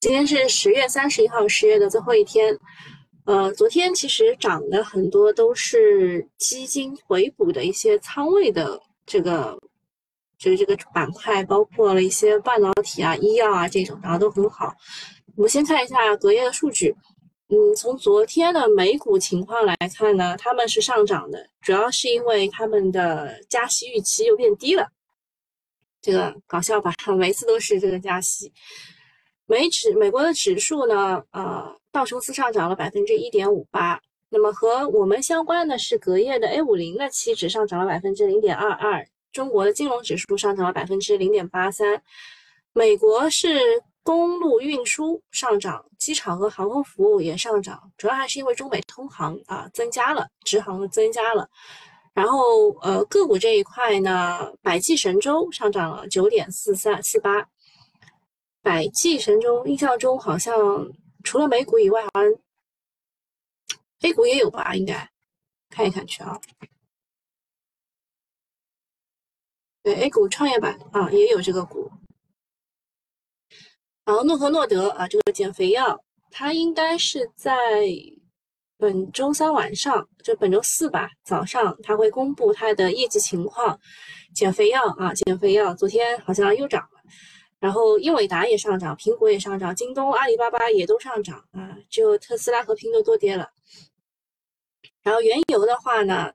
今天是十月三十一号，十月的最后一天。呃，昨天其实涨的很多都是基金回补的一些仓位的这个，就是这个板块，包括了一些半导体啊、医药啊这种，然后都很好。我们先看一下隔夜的数据。嗯，从昨天的美股情况来看呢，他们是上涨的，主要是因为他们的加息预期又变低了。这个搞笑吧？每次都是这个加息。美指美国的指数呢，呃，道琼斯上涨了百分之一点五八。那么和我们相关的是隔夜的 A 五零的期指上涨了百分之零点二二。中国的金融指数上涨了百分之零点八三。美国是公路运输上涨，机场和航空服务也上涨，主要还是因为中美通航啊增加了，直航的增加了。然后呃个股这一块呢，百济神州上涨了九点四三四八。百济神州，印象中好像除了美股以外，好像 A 股也有吧？应该看一看去啊。对，A 股创业板啊也有这个股。然后诺和诺德啊，这个减肥药，它应该是在本周三晚上，就本周四吧，早上它会公布它的业绩情况。减肥药啊，减肥药，昨天好像又涨了。然后英伟达也上涨，苹果也上涨，京东、阿里巴巴也都上涨啊，只有特斯拉和拼多多跌了。然后原油的话呢，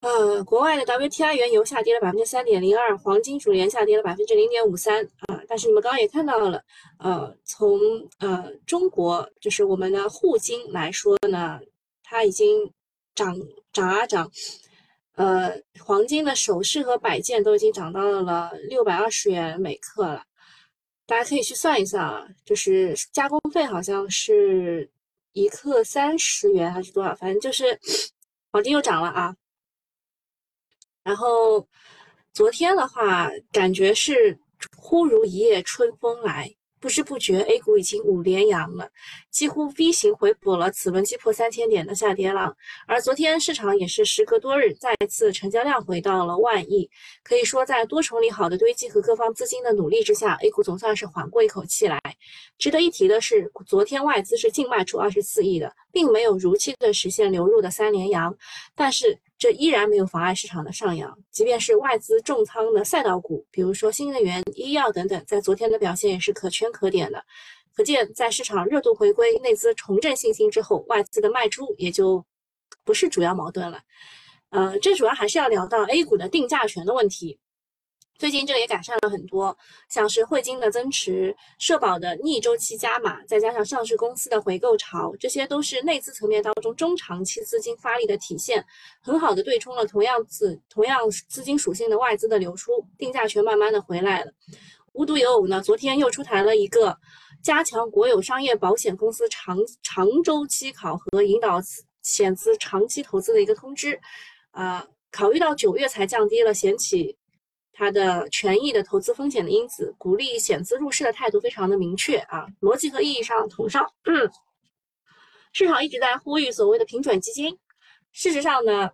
呃，国外的 WTI 原油下跌了百分之三点零二，黄金主连下跌了百分之零点五三啊。但是你们刚刚也看到了，呃，从呃中国就是我们的沪金来说呢，它已经涨涨啊涨。呃，黄金的首饰和摆件都已经涨到了六百二十元每克了，大家可以去算一算啊，就是加工费好像是一克三十元还是多少，反正就是黄金又涨了啊。然后昨天的话，感觉是忽如一夜春风来。不知不觉，A 股已经五连阳了，几乎 V 型回补了此轮击破三千点的下跌浪。而昨天市场也是时隔多日再次成交量回到了万亿，可以说在多重利好的堆积和各方资金的努力之下，A 股总算是缓过一口气来。值得一提的是，昨天外资是净卖出二十四亿的，并没有如期的实现流入的三连阳，但是。这依然没有妨碍市场的上扬，即便是外资重仓的赛道股，比如说新能源、医药等等，在昨天的表现也是可圈可点的。可见，在市场热度回归、内资重振信心之后，外资的卖出也就不是主要矛盾了。呃，这主要还是要聊到 A 股的定价权的问题。最近这个也改善了很多，像是汇金的增持、社保的逆周期加码，再加上上市公司的回购潮，这些都是内资层面当中中长期资金发力的体现，很好的对冲了同样资同样资金属性的外资的流出，定价权慢慢的回来了。无独有偶呢，昨天又出台了一个加强国有商业保险公司长长周期考核，引导险资长期投资的一个通知，啊，考虑到九月才降低了险企。它的权益的投资风险的因子，鼓励险资入市的态度非常的明确啊，逻辑和意义上同上。嗯，市场一直在呼吁所谓的平准基金，事实上呢，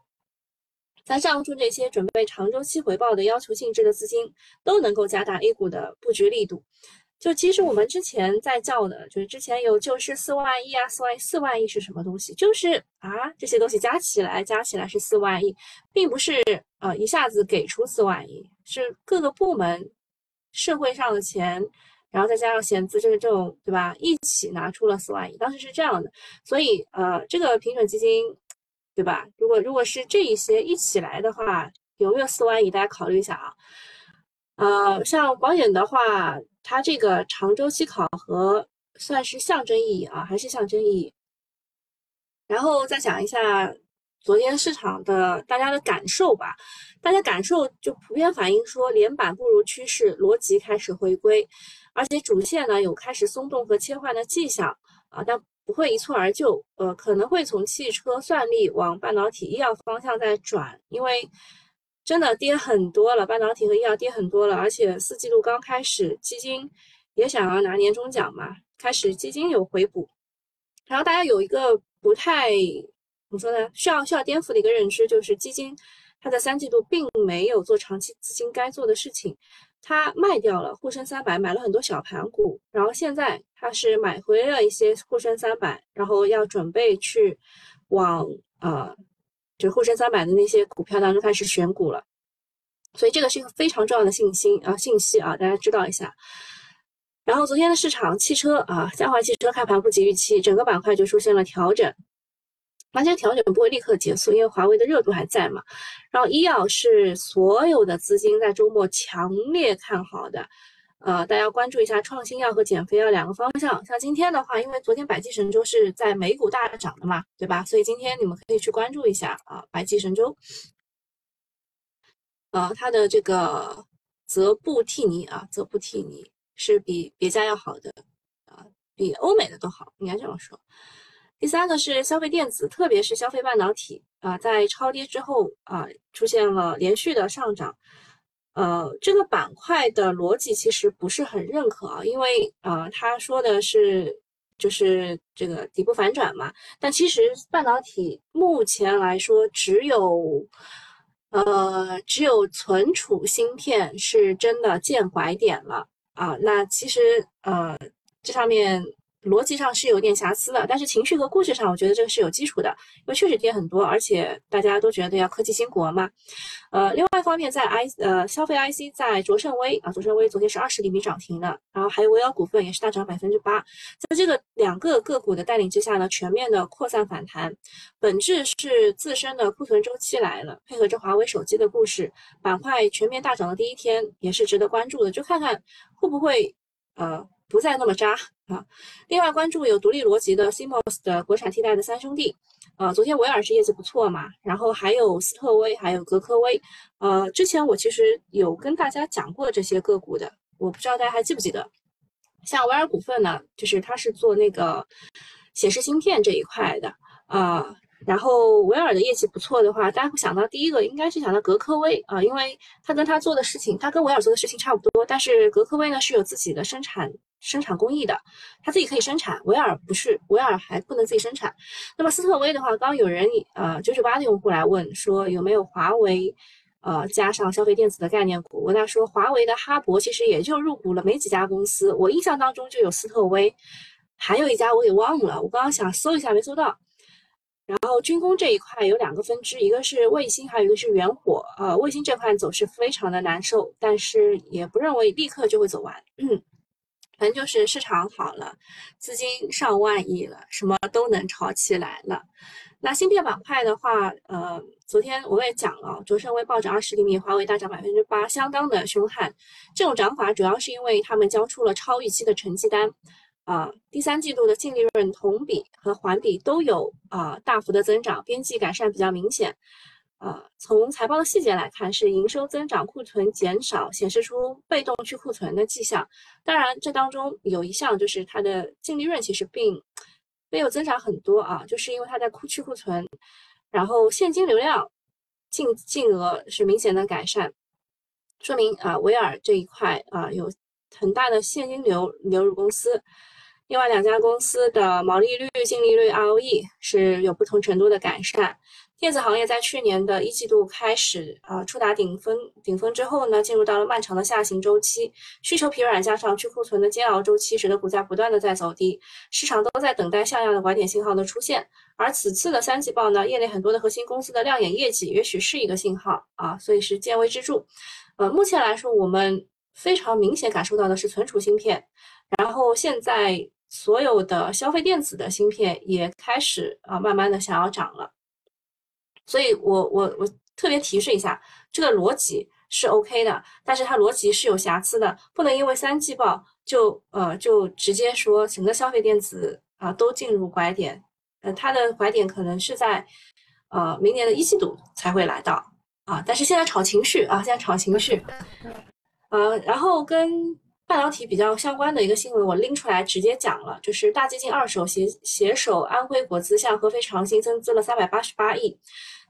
在上述这些准备长周期回报的要求性质的资金，都能够加大 A 股的布局力度。就其实我们之前在叫的，就是之前有就是四万亿啊，四万亿四万亿是什么东西？就是啊，这些东西加起来加起来是四万亿，并不是呃一下子给出四万亿，是各个部门社会上的钱，然后再加上险资这个这种对吧，一起拿出了四万亿，当时是这样的。所以呃，这个平准基金对吧？如果如果是这一些一起来的话，有没有四万亿？大家考虑一下啊。呃，像保险的话。它这个长周期考核算是象征意义啊，还是象征意义？然后再讲一下昨天市场的大家的感受吧。大家感受就普遍反映说，连板不如趋势，逻辑开始回归，而且主线呢有开始松动和切换的迹象啊，但不会一蹴而就，呃，可能会从汽车、算力往半导体、医药方向在转，因为。真的跌很多了，半导体和医药跌很多了，而且四季度刚开始，基金也想要拿年终奖嘛，开始基金有回补，然后大家有一个不太怎么说呢，需要需要颠覆的一个认知，就是基金它在三季度并没有做长期资金该做的事情，它卖掉了沪深三百，买了很多小盘股，然后现在它是买回了一些沪深三百，然后要准备去往呃，就沪深三百的那些股票当中开始选股了。所以这个是一个非常重要的信心啊，信息啊，大家知道一下。然后昨天的市场，汽车啊，嘉华汽车开盘不及预期，整个板块就出现了调整。那这个调整不会立刻结束，因为华为的热度还在嘛。然后医药是所有的资金在周末强烈看好的，呃，大家关注一下创新药和减肥药两个方向。像今天的话，因为昨天百济神州是在美股大涨的嘛，对吧？所以今天你们可以去关注一下啊，百济神州。呃，它的这个泽布替尼啊，泽布替尼是比别家要好的啊，比欧美的都好，应该这么说。第三个是消费电子，特别是消费半导体啊，在超跌之后啊，出现了连续的上涨。呃，这个板块的逻辑其实不是很认可啊，因为啊，他说的是就是这个底部反转嘛，但其实半导体目前来说只有。呃，只有存储芯片是真的见拐点了啊！那其实呃，这上面。逻辑上是有点瑕疵的，但是情绪和故事上，我觉得这个是有基础的，因为确实跌很多，而且大家都觉得要科技兴国嘛。呃，另外一方面，在 I 呃消费 IC 在卓胜微啊，卓胜微昨天是二十厘米涨停的，然后还有维尔股份也是大涨百分之八，在这个两个个股的带领之下呢，全面的扩散反弹，本质是自身的库存周期来了，配合着华为手机的故事，板块全面大涨的第一天也是值得关注的，就看看会不会呃。不再那么渣啊！另外关注有独立逻辑的 CMOS 的国产替代的三兄弟，呃，昨天维尔是业绩不错嘛，然后还有斯特威，还有格科威，呃，之前我其实有跟大家讲过这些个股的，我不知道大家还记不记得。像维尔股份呢，就是它是做那个显示芯片这一块的啊。然后维尔的业绩不错的话，大家会想到第一个应该是想到格科威啊，因为他跟他做的事情，他跟维尔做的事情差不多，但是格科威呢是有自己的生产生产工艺的，他自己可以生产，维尔不是，维尔还不能自己生产。那么斯特威的话，刚刚有人呃九九八的用户来问说有没有华为呃加上消费电子的概念股，我跟他说华为的哈勃其实也就入股了没几家公司，我印象当中就有斯特威，还有一家我给忘了，我刚刚想搜一下没搜到。然后军工这一块有两个分支，一个是卫星，还有一个是远火。呃，卫星这块走势非常的难受，但是也不认为立刻就会走完。嗯，可能就是市场好了，资金上万亿了，什么都能炒起来了。那芯片板块的话，呃，昨天我也讲了，卓胜微暴涨二十厘米，华为大涨百分之八，相当的凶悍。这种涨法主要是因为他们交出了超预期的成绩单。啊，第三季度的净利润同比和环比都有啊大幅的增长，边际改善比较明显。啊，从财报的细节来看，是营收增长，库存减少，显示出被动去库存的迹象。当然，这当中有一项就是它的净利润其实并没有增长很多啊，就是因为它在库去库存，然后现金流量净净额是明显的改善，说明啊维尔这一块啊有很大的现金流流入公司。另外两家公司的毛利率、净利率、ROE 是有不同程度的改善。电子行业在去年的一季度开始啊触达顶峰，顶峰之后呢，进入到了漫长的下行周期，需求疲软加上去库存的煎熬周期，使得股价不断的在走低，市场都在等待像样的拐点信号的出现。而此次的三季报呢，业内很多的核心公司的亮眼业绩，也许是一个信号啊，所以是见微知著。呃，目前来说，我们非常明显感受到的是存储芯片，然后现在。所有的消费电子的芯片也开始啊，慢慢的想要涨了，所以我我我特别提示一下，这个逻辑是 OK 的，但是它逻辑是有瑕疵的，不能因为三季报就呃就直接说整个消费电子啊都进入拐点，呃，它的拐点可能是在呃明年的一季度才会来到啊，但是现在炒情绪啊，现在炒情绪，呃，然后跟。半导体比较相关的一个新闻，我拎出来直接讲了，就是大基金二手携携手安徽国资向合肥长兴增资了三百八十八亿。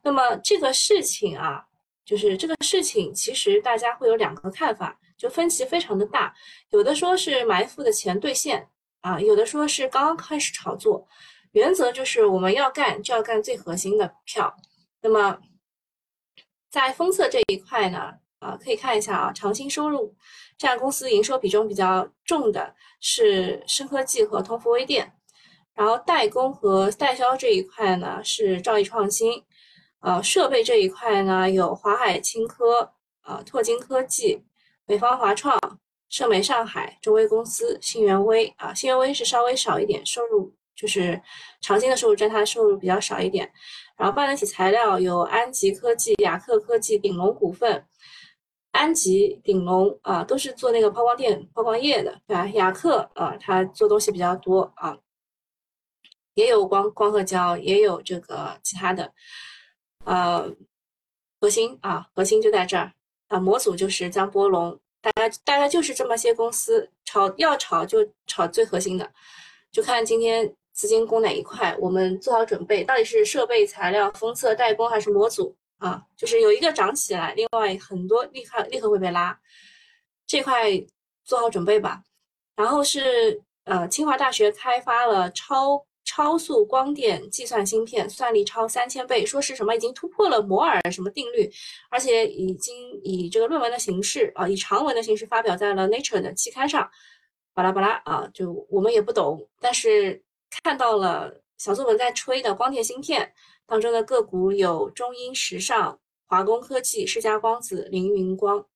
那么这个事情啊，就是这个事情，其实大家会有两个看法，就分歧非常的大。有的说是埋伏的钱兑现啊，有的说是刚刚开始炒作。原则就是我们要干就要干最核心的票。那么在封测这一块呢？啊，可以看一下啊，长兴收入占公司营收比重比较重的是深科技和通富微电，然后代工和代销这一块呢是兆易创新，呃，设备这一块呢有华海青科、啊拓金科技、北方华创、盛美上海、中微公司、信源微啊，信源微是稍微少一点，收入就是长兴的收入占它的收入比较少一点，然后半导体材料有安吉科技、雅克科技、鼎龙股份。安吉、鼎龙啊，都是做那个抛光电、抛光液的，对吧？雅克啊，它做东西比较多啊，也有光光刻胶，也有这个其他的。呃，核心啊，核心就在这儿啊。模组就是江波龙，大家大概就是这么些公司，炒要炒就炒最核心的，就看今天资金攻哪一块，我们做好准备，到底是设备、材料、封测、代工还是模组？啊，就是有一个涨起来，另外很多立刻立刻会被拉，这块做好准备吧。然后是呃，清华大学开发了超超速光电计算芯片，算力超三千倍，说是什么已经突破了摩尔什么定律，而且已经以这个论文的形式啊，以长文的形式发表在了 Nature 的期刊上。巴拉巴拉啊，就我们也不懂，但是看到了小作文在吹的光电芯片。当中的个股有中英时尚、华工科技、世嘉光子、凌云光。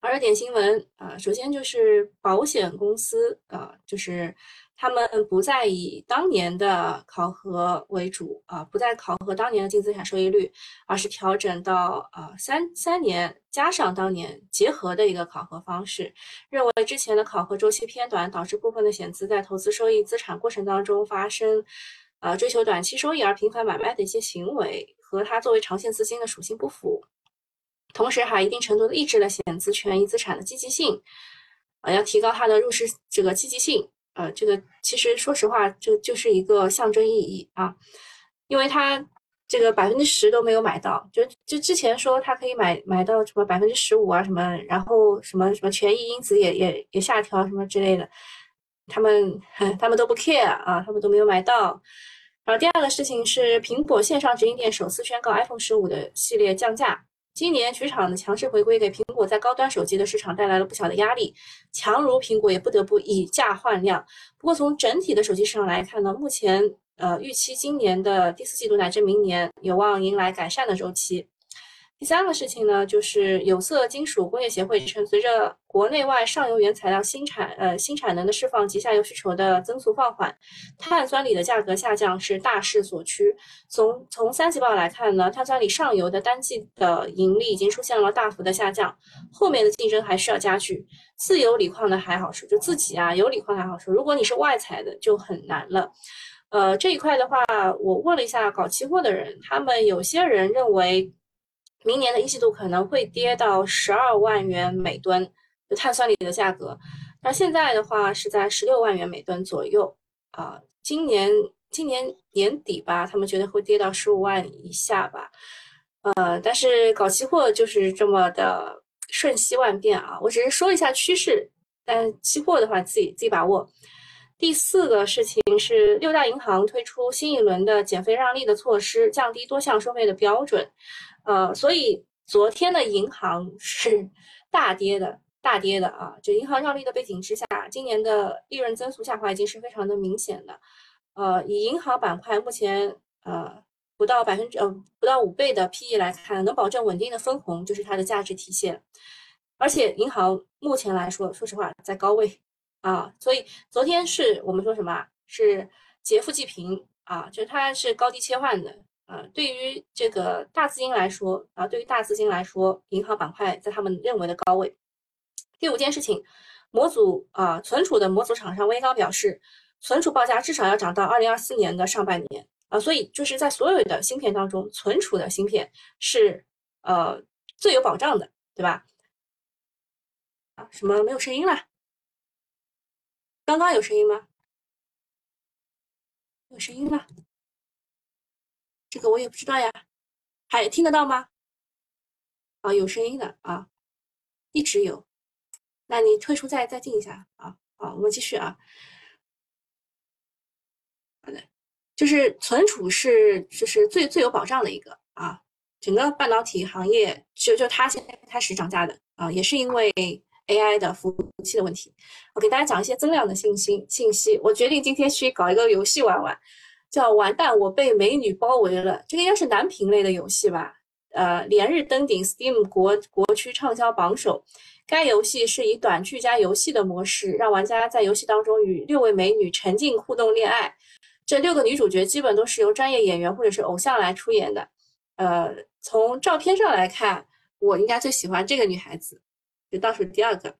而热点新闻啊，首先就是保险公司啊，就是他们不再以当年的考核为主啊，不再考核当年的净资产收益率，而是调整到啊三三年加上当年结合的一个考核方式，认为之前的考核周期偏短，导致部分的险资在投资收益资产过程当中发生。呃，追求短期收益而频繁买卖的一些行为，和它作为长线资金的属性不符，同时还一定程度的抑制了险资权益资产的积极性，啊，要提高它的入市这个积极性，呃，这个其实说实话，这就是一个象征意义啊，因为它这个百分之十都没有买到，就就之前说它可以买买到什么百分之十五啊什么，然后什么什么权益因子也也也下调什么之类的。他们 他们都不 care 啊，他们都没有买到。然后第二个事情是，苹果线上直营店首次宣告 iPhone 十五的系列降价。今年局厂的强势回归，给苹果在高端手机的市场带来了不小的压力。强如苹果也不得不以价换量。不过从整体的手机市场来看呢，目前呃预期今年的第四季度乃至明年有望迎来改善的周期。第三个事情呢，就是有色金属工业协会称，随着国内外上游原材料新产呃新产能的释放及下游需求的增速放缓，碳酸锂的价格下降是大势所趋。从从三季报来看呢，碳酸锂上游的单季的盈利已经出现了大幅的下降，后面的竞争还需要加剧。自有锂矿呢还好说，就自己啊有锂矿还好说，如果你是外采的就很难了。呃，这一块的话，我问了一下搞期货的人，他们有些人认为。明年的一季度可能会跌到十二万元每吨，就碳酸锂的价格。那现在的话是在十六万元每吨左右啊。今年今年年底吧，他们觉得会跌到十五万以下吧。呃，但是搞期货就是这么的瞬息万变啊。我只是说一下趋势，但期货的话自己自己把握。第四个事情是六大银行推出新一轮的减费让利的措施，降低多项收费的标准。呃，所以昨天的银行是大跌的，大跌的啊！就银行让利的背景之下，今年的利润增速下滑已经是非常的明显的。呃，以银行板块目前呃不到百分之呃不到五倍的 PE 来看，能保证稳定的分红就是它的价值体现。而且银行目前来说，说实话在高位啊，所以昨天是我们说什么？是劫富济贫啊，就是它是高低切换的。啊，对于这个大资金来说，啊，对于大资金来说，银行板块在他们认为的高位。第五件事情，模组啊，存储的模组厂商威高表示，存储报价至少要涨到二零二四年的上半年啊，所以就是在所有的芯片当中，存储的芯片是呃最有保障的，对吧？啊，什么没有声音了？刚刚有声音吗？有声音了。这个我也不知道呀，还听得到吗？啊，有声音的啊，一直有。那你退出再再进一下啊。好，我们继续啊。好的，就是存储是就是最最有保障的一个啊。整个半导体行业就就它现在开始涨价的啊，也是因为 AI 的服务器的问题。我给大家讲一些增量的信息信息。我决定今天去搞一个游戏玩玩，叫“完蛋，我被美女包围了”。这个应该是男频类的游戏吧？呃，连日登顶 Steam 国国区畅销榜首。该游戏是以短剧加游戏的模式，让玩家在游戏当中与六位美女沉浸互动恋爱。这六个女主角基本都是由专业演员或者是偶像来出演的。呃，从照片上来看，我应该最喜欢这个女孩子，就倒数第二个。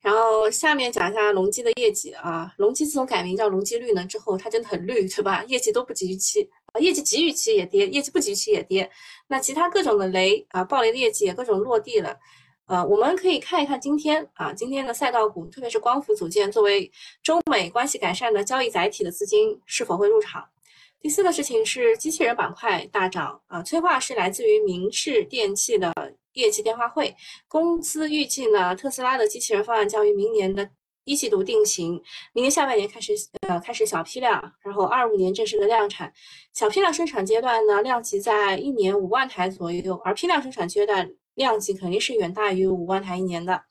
然后下面讲一下隆基的业绩啊，隆基自从改名叫隆基绿能之后，它真的很绿，对吧？业绩都不及预期啊，业绩及预期也跌，业绩不及预期也跌。那其他各种的雷啊，暴雷的业绩也各种落地了。呃，我们可以看一看今天啊，今天的赛道股，特别是光伏组件作为中美关系改善的交易载体的资金是否会入场？第四个事情是机器人板块大涨啊，催化是来自于明世电器的业绩电话会，公司预计呢，特斯拉的机器人方案将于明年的一季度定型，明年下半年开始呃开始小批量，然后二五年正式的量产，小批量生产阶段呢，量级在一年五万台左右，而批量生产阶段。量级肯定是远大于五万台一年的，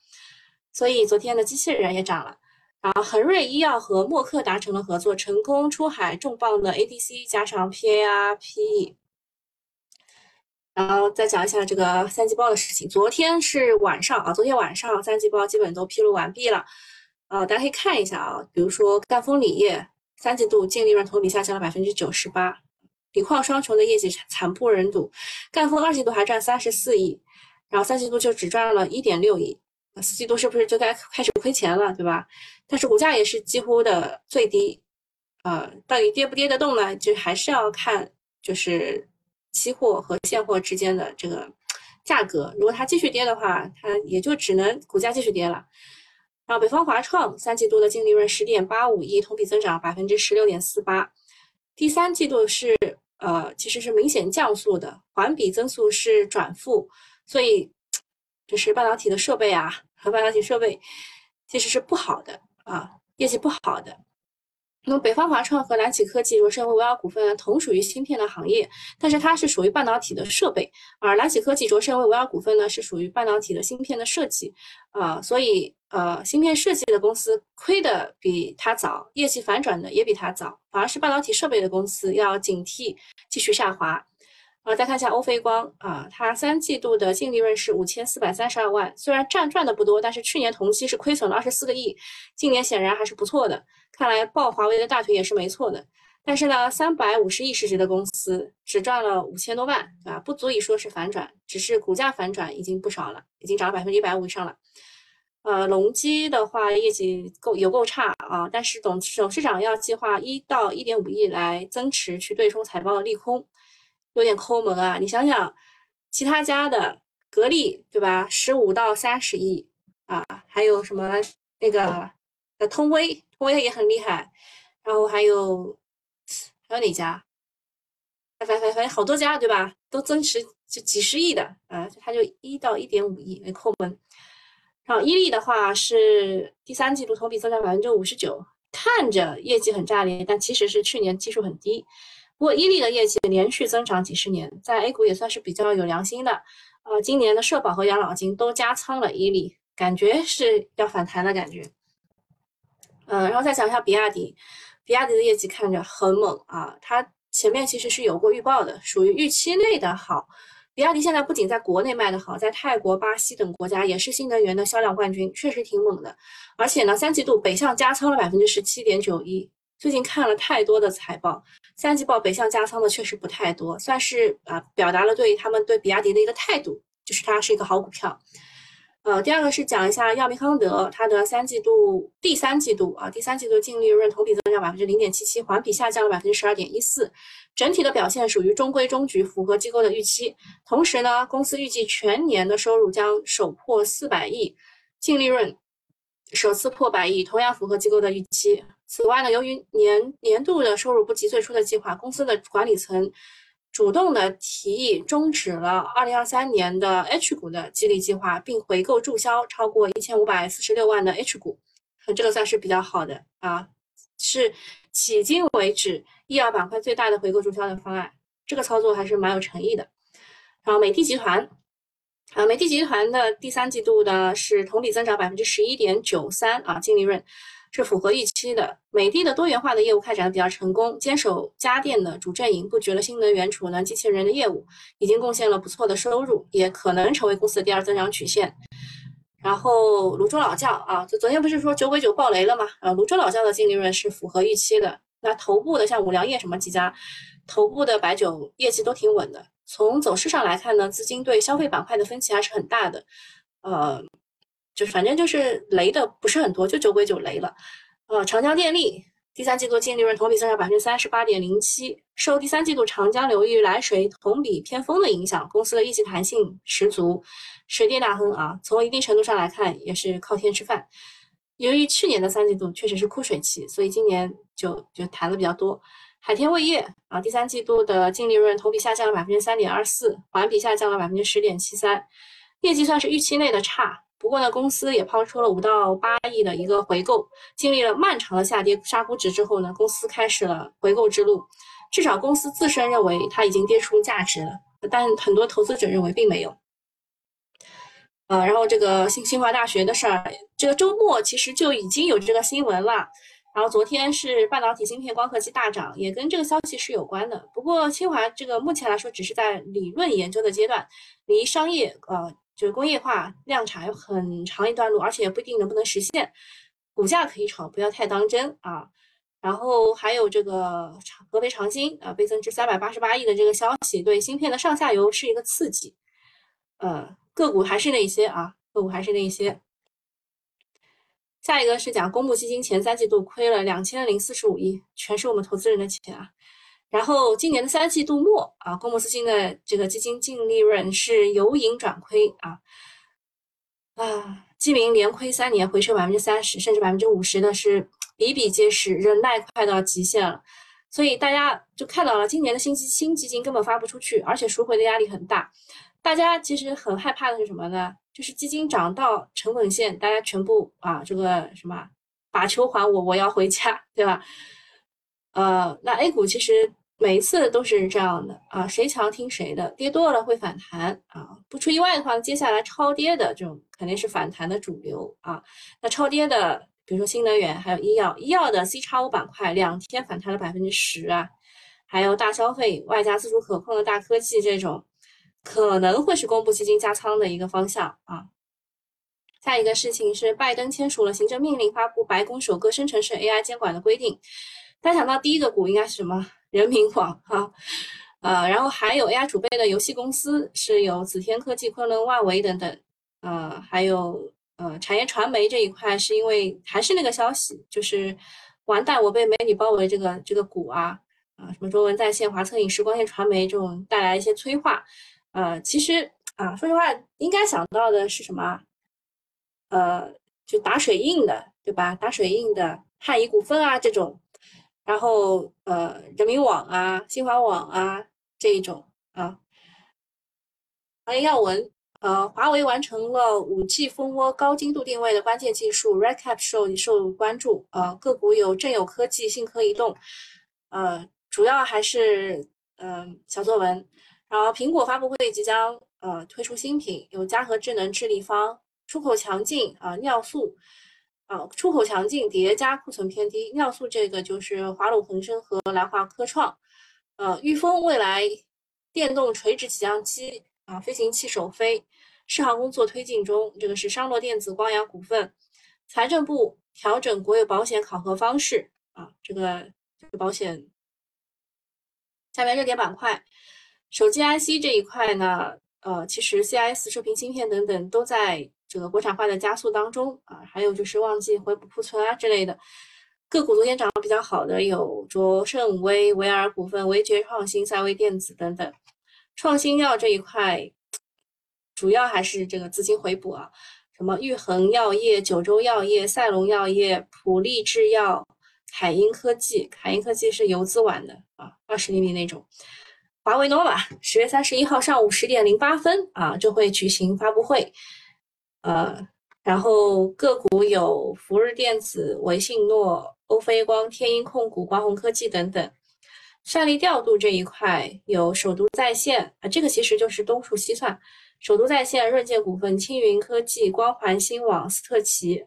所以昨天的机器人也涨了。然后恒瑞医药和默克达成了合作，成功出海重磅的 ADC 加上 PAR PE。然后再讲一下这个三季报的事情。昨天是晚上啊，昨天晚上三季报基本都披露完毕了。呃，大家可以看一下啊，比如说赣锋锂业三季度净利润同比下降了百分之九十八，锂矿双雄的业绩惨不忍睹，赣锋二季度还赚三十四亿。然后三季度就只赚了一点六亿，四季度是不是就该开始亏钱了，对吧？但是股价也是几乎的最低，呃，到底跌不跌得动呢？就还是要看就是期货和现货之间的这个价格。如果它继续跌的话，它也就只能股价继续跌了。然后北方华创三季度的净利润十点八五亿，同比增长百分之十六点四八。第三季度是呃其实是明显降速的，环比增速是转负。所以，就是半导体的设备啊，和 半导体设备其实是不好的啊，业绩不好的。那么，北方华创和蓝启科技、卓胜微、维尔股份呢同属于芯片的行业，但是它是属于半导体的设备，而蓝启科技、卓胜微、维尔股份呢是属于半导体的芯片的设计啊，所以呃，芯片设计的公司亏的比它早，业绩反转的也比它早，反而是半导体设备的公司要警惕继续下滑。啊，再看一下欧菲光啊，它三季度的净利润是五千四百三十二万，虽然赚赚的不多，但是去年同期是亏损了二十四个亿，今年显然还是不错的。看来抱华为的大腿也是没错的。但是呢，三百五十亿市值的公司只赚了五千多万，对吧？不足以说是反转，只是股价反转已经不少了，已经涨了百分之一百五以上了。呃，隆基的话业绩够有够差啊，但是董董事长要计划一到一点五亿来增持去对冲财报的利空。有点抠门啊！你想想，其他家的格力对吧？十五到三十亿啊，还有什么那个呃通威，通威也很厉害。然后还有还有哪家？反反反正好多家对吧？都增持就几十亿的啊，它就一到一点五亿，那抠门。然后伊利的话是第三季度同比增长百分之五十九，看着业绩很炸裂，但其实是去年基数很低。不过伊利的业绩连续增长几十年，在 A 股也算是比较有良心的。呃，今年的社保和养老金都加仓了伊利，感觉是要反弹的感觉。嗯，然后再讲一下比亚迪，比亚迪的业绩看着很猛啊，它前面其实是有过预报的，属于预期内的好。比亚迪现在不仅在国内卖的好，在泰国、巴西等国家也是新能源的销量冠军，确实挺猛的。而且呢，三季度北向加仓了百分之十七点九一。最近看了太多的财报，三季报北向加仓的确实不太多，算是啊表达了对他们对比亚迪的一个态度，就是它是一个好股票。呃，第二个是讲一下药明康德，它的三季度第三季度啊第三季度净利润同比增长百分之零点七七，环比下降了百分之十二点一四，整体的表现属于中规中矩，符合机构的预期。同时呢，公司预计全年的收入将首破四百亿，净利润首次破百亿，同样符合机构的预期。此外呢，由于年年度的收入不及最初的计划，公司的管理层主动的提议终止了2023年的 H 股的激励计划，并回购注销超过1546万的 H 股，这个算是比较好的啊，是迄今为止医药板块最大的回购注销的方案这个操作还是蛮有诚意的。然后美的集团，啊，美的集团的第三季度呢是同比增长百分之十一点九三啊，净利润。是符合预期的。美的的多元化的业务开展的比较成功，坚守家电的主阵营，布局了新能源储能机器人的业务，已经贡献了不错的收入，也可能成为公司的第二增长曲线。然后泸州老窖啊，就昨天不是说酒鬼酒爆雷了吗？啊，泸州老窖的净利润是符合预期的。那头部的像五粮液什么几家，头部的白酒业绩都挺稳的。从走势上来看呢，资金对消费板块的分歧还是很大的。呃。就是反正就是雷的不是很多，就酒鬼酒雷了。呃，长江电力第三季度净利润同比增长百分之三十八点零七，受第三季度长江流域来水同比偏丰的影响，公司的业绩弹性十足，水电大亨啊。从一定程度上来看，也是靠天吃饭。由于去年的三季度确实是枯水期，所以今年就就谈的比较多。海天味业啊，第三季度的净利润同比下降了百分之三点二四，环比下降了百分之十点七三，业绩算是预期内的差。不过呢，公司也抛出了五到八亿的一个回购，经历了漫长的下跌杀估值之后呢，公司开始了回购之路。至少公司自身认为它已经跌出价值了，但很多投资者认为并没有。呃，然后这个新清华大学的事儿，这个周末其实就已经有这个新闻了。然后昨天是半导体芯片、光刻机大涨，也跟这个消息是有关的。不过清华这个目前来说只是在理论研究的阶段，离商业呃。就是工业化量产有很长一段路，而且也不一定能不能实现。股价可以炒，不要太当真啊。然后还有这个长合肥长鑫啊，倍增至三百八十八亿的这个消息，对芯片的上下游是一个刺激。呃，个股还是那些啊，个股还是那些。下一个是讲公募基金前三季度亏了两千零四十五亿，全是我们投资人的钱啊。然后今年的三季度末啊，公募资金的这个基金净利润是由盈转亏啊啊，基民连亏三年，回撤百分之三十甚至百分之五十的是比比皆是，忍耐快到极限了。所以大家就看到了，今年的新基新基金根本发不出去，而且赎回的压力很大。大家其实很害怕的是什么呢？就是基金涨到成本线，大家全部啊这个什么把球还我，我要回家，对吧？呃，那 A 股其实每一次都是这样的啊，谁强听谁的，跌多了会反弹啊，不出意外的话，接下来超跌的这种肯定是反弹的主流啊。那超跌的，比如说新能源，还有医药，医药的 C 叉 O 板块两天反弹了百分之十啊，还有大消费外加自主可控的大科技这种，可能会是公布基金加仓的一个方向啊。下一个事情是，拜登签署了行政命令，发布白宫首个生成式 AI 监管的规定。大家想到第一个股应该是什么？人民网哈，呃，然后还有 AI 储备的游戏公司是有紫天科技、昆仑万维等等，呃，还有呃产业传媒这一块是因为还是那个消息，就是完蛋，我被美女包围这个这个股啊啊，什么中文在线、华策影视、光线传媒这种带来一些催化，呃，其实啊，说实话，应该想到的是什么？呃，就打水印的，对吧？打水印的汉仪股份啊这种。然后，呃，人民网啊，新华网啊，这一种啊。行业要闻，呃，华为完成了五 G 蜂窝高精度定位的关键技术，RedCap 受受关注，呃，个股有正有科技、信科移动，呃，主要还是嗯小作文。然后苹果发布会即将呃推出新品，有嘉禾智能智立方，出口强劲啊，尿素。啊，出口强劲叠加库存偏低，尿素这个就是华鲁恒生和来华科创。呃，裕丰未来电动垂直起降机啊，飞行器首飞，试航工作推进中。这个是商洛电子、光阳股份。财政部调整国有保险考核方式啊，这个这个保险。下面热点板块，手机 IC 这一块呢，呃，其实 CIS 射频芯片等等都在。这个国产化的加速当中啊，还有就是旺季回补库存啊之类的个股，昨天涨得比较好的有卓胜微、维尔股份、维爵创新、赛微电子等等。创新药这一块，主要还是这个资金回补啊，什么玉衡药业、九州药业、赛龙药业、普利制药、凯英科技，凯英科技是游资玩的啊，二十厘米那种。华为 nova 十月三十一号上午十点零八分啊，就会举行发布会。呃，然后个股有福日电子、维信诺、欧菲光、天鹰控股、华虹科技等等。算力调度这一块有首都在线啊，这个其实就是东数西算。首都在线、润建股份、青云科技、光环新网、斯特奇。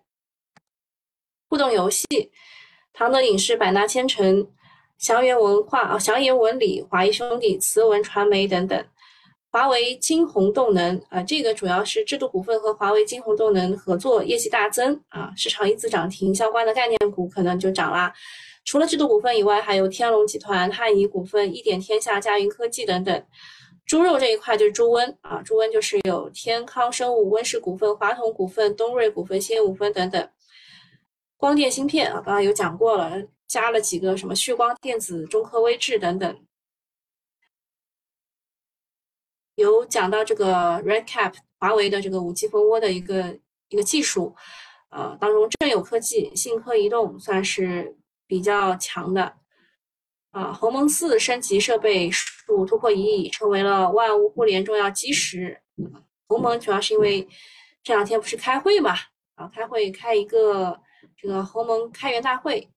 互动游戏，唐德影视、百纳千城、祥源文化啊、祥源文理、华谊兄弟、慈文传媒等等。华为金鸿动能啊，这个主要是制度股份和华为金鸿动能合作，业绩大增啊，市场一字涨停，相关的概念股可能就涨啦。除了制度股份以外，还有天龙集团、汉仪股份、一点天下、佳云科技等等。猪肉这一块就是猪瘟啊，猪瘟就是有天康生物、温氏股份、华统股份、东瑞股份、新五分等等。光电芯片啊，刚刚有讲过了，加了几个什么旭光电子、中科微智等等。有讲到这个 RedCap 华为的这个五 G 蜂窝的一个一个技术，呃，当中正有科技、信科移动算是比较强的，啊，鸿蒙四升级设备数突破一亿，成为了万物互联重要基石。鸿蒙主要是因为这两天不是开会嘛，啊，开会开一个这个鸿蒙开源大会，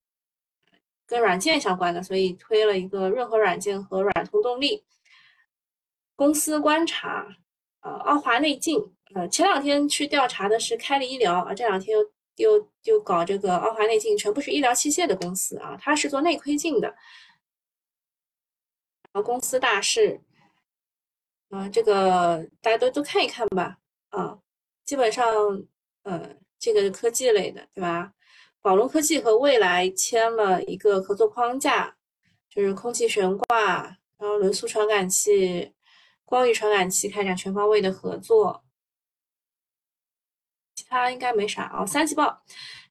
跟软件相关的，所以推了一个润和软件和软通动力。公司观察，呃，奥华内镜，呃，前两天去调查的是开利医疗啊，这两天又又又搞这个奥华内镜，全部是医疗器械的公司啊，它是做内窥镜的。然后公司大事，啊，这个大家都都看一看吧，啊，基本上，呃，这个科技类的，对吧？宝龙科技和蔚来签了一个合作框架，就是空气悬挂，然后轮速传感器。光遇传感器开展全方位的合作，其他应该没啥啊。三季报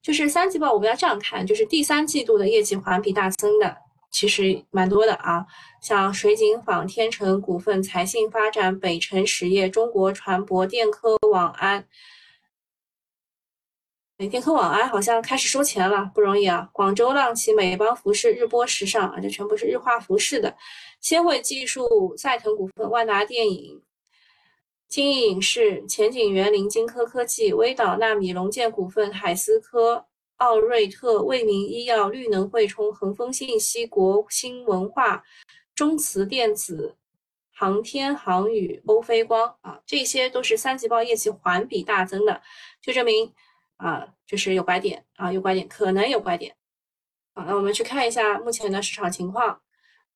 就是三季报，我们要这样看，就是第三季度的业绩环比大增的，其实蛮多的啊。像水井坊、天成股份、财信发展、北辰实业、中国船舶、电科网安。天科网安好像开始收钱了，不容易啊。广州浪奇、美邦服饰、日播时尚啊，这全部是日化服饰的。千惠技术、赛腾股份、万达电影、金逸影视、前景园林、金科科技、微导纳米、龙建股份、海思科、奥瑞特、卫明医药、绿能汇充、恒丰信息、国兴文化、中磁电子、航天航宇、欧菲光啊，这些都是三季报业绩环比大增的，就证明啊，就是有拐点啊，有拐点，可能有拐点。好，那我们去看一下目前的市场情况。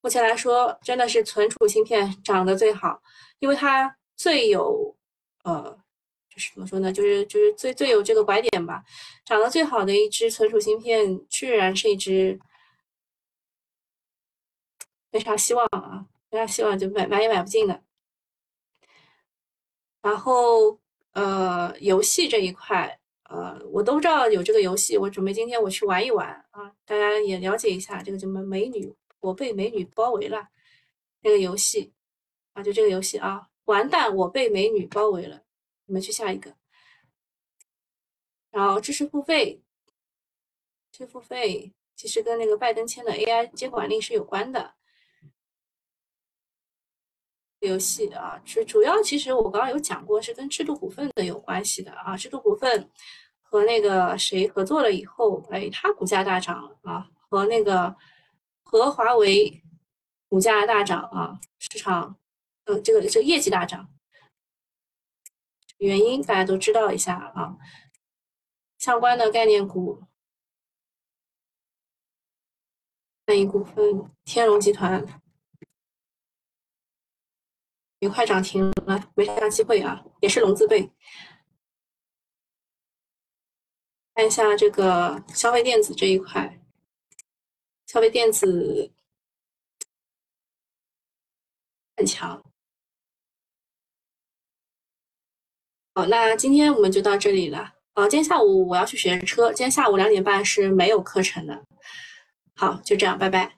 目前来说，真的是存储芯片涨得最好，因为它最有，呃，就是怎么说呢，就是就是最最有这个拐点吧。涨得最好的一只存储芯片，居然是一只没啥希望啊，没啥希望就买买也买不进的。然后，呃，游戏这一块，呃，我都不知道有这个游戏，我准备今天我去玩一玩啊，大家也了解一下这个什么美女。我被美女包围了，这个游戏啊，就这个游戏啊，完蛋，我被美女包围了。我们去下一个，然后知识付费，知识付费其实跟那个拜登签的 AI 监管令是有关的。游戏啊，主主要其实我刚刚有讲过，是跟制度股份的有关系的啊。制度股份和那个谁合作了以后，哎，它股价大涨啊，和那个。和华为股价大涨啊，市场呃这个这个业绩大涨，原因大家都知道一下啊。相关的概念股，万亿股份、天龙集团也快涨停了，没啥机会啊，也是龙字辈。看一下这个消费电子这一块。消费电子很强。好，那今天我们就到这里了。哦，今天下午我要去学车，今天下午两点半是没有课程的。好，就这样，拜拜。